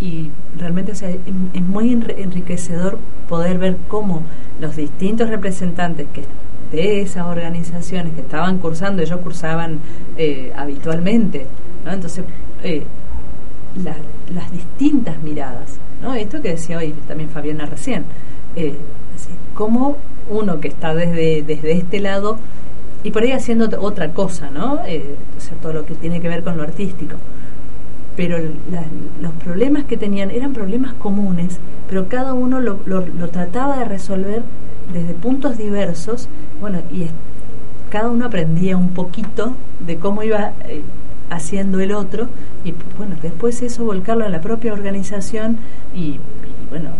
y realmente o sea, es, muy enri- enriquecedor poder ver cómo los distintos representantes que de esas organizaciones que estaban cursando, ellos cursaban eh, habitualmente, ¿no? entonces eh, la- las distintas miradas, ¿no? esto que decía hoy también Fabiana recién, eh, cómo uno que está desde, desde este lado y por ahí haciendo ot- otra cosa, ¿no? Eh, o sea, todo lo que tiene que ver con lo artístico. Pero la- los problemas que tenían eran problemas comunes, pero cada uno lo, lo- lo trataba de resolver desde puntos diversos, bueno, y cada uno aprendía un poquito de cómo iba eh, haciendo el otro, y bueno, después eso volcarlo a la propia organización y, y, bueno,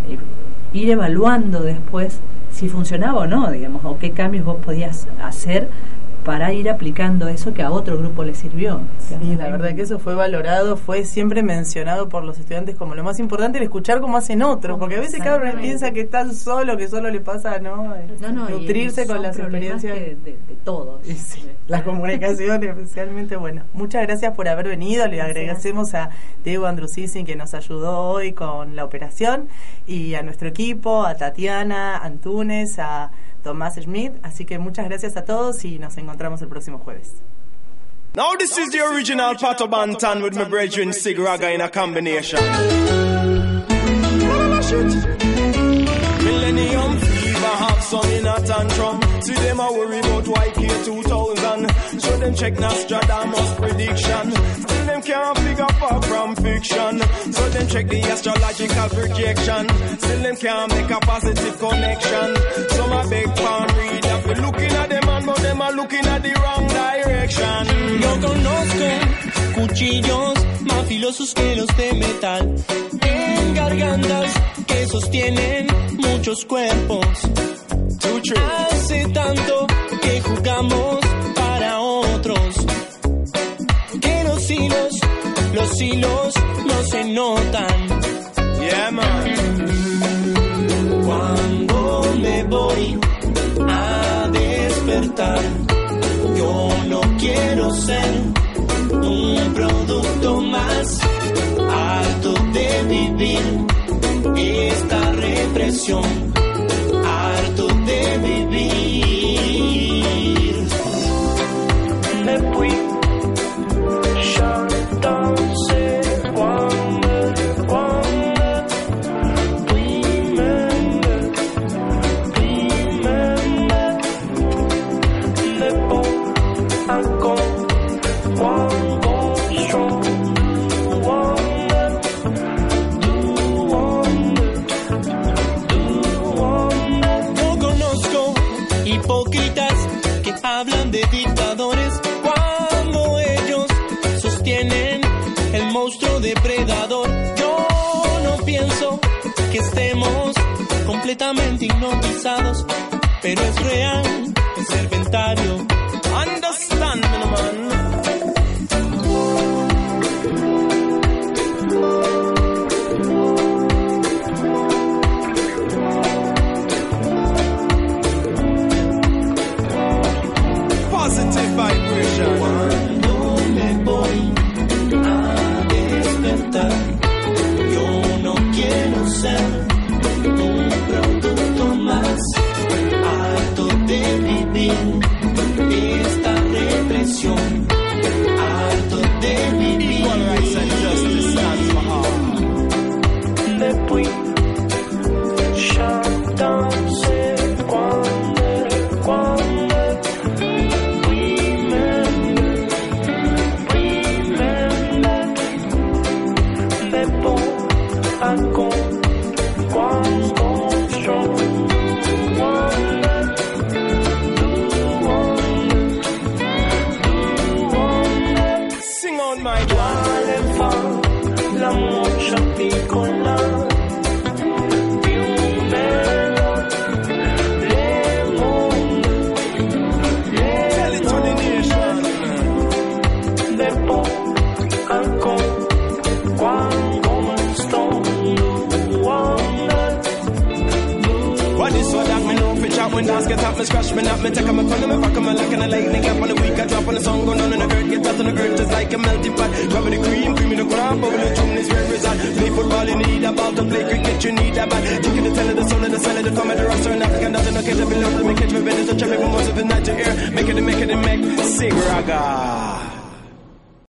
ir evaluando después si funcionaba o no, digamos, o qué cambios vos podías hacer para ir aplicando eso que a otro grupo le sirvió. Sí, la verdad que eso fue valorado, fue siempre mencionado por los estudiantes como lo más importante, el escuchar cómo hacen otros, porque a veces cada uno piensa que están solo, que solo le pasa, ¿no? No, no, y Nutrirse con las experiencias. que- de, de todos. Sí, la comunicación especialmente bueno. Muchas gracias por haber venido. Le agradecemos a Diego Andrusisin que nos ayudó hoy con la operación y a nuestro equipo, a Tatiana Antunes, a Tomás Schmidt. Así que muchas gracias a todos y nos encontramos el próximo jueves. Now this is the original Pato Bantan with my brethren Sig Raga in a combination. Millennium fever have some in a tantrum. See them a worry about YK2000. So them check Nostradamus prediction. Still them can't figure far from fiction. So them check the astrological projection. Still them can't make a positive connection. Some a big palm read up. We looking at them man, but them are looking at the wrong direction. Yo conozco cuchillos más filosos que los de metal en gargantas que sostienen muchos cuerpos. Hace tanto que jugamos los no se notan. Yeah, man. Cuando me voy a despertar, yo no quiero ser un producto más harto de vivir esta represión, harto de vivir. Completamente hipnotizados, pero es real, es serpentario. I'm a corner, me fuck, I'm a like and a lightning cap on the week. I drop on the song, go down in the dirt, get out on the dirt just like a melting pot. Grab the cream, cream in the ground, bubble the tune is where it's at. Play football, you need a ball to play cricket, you need a bat. Taking the teller, the soul of the cell of the at the roster, and African doesn't know, catch up in love, let me catch my business, so check me from most of the to air. Make it, make it, make, sig raga.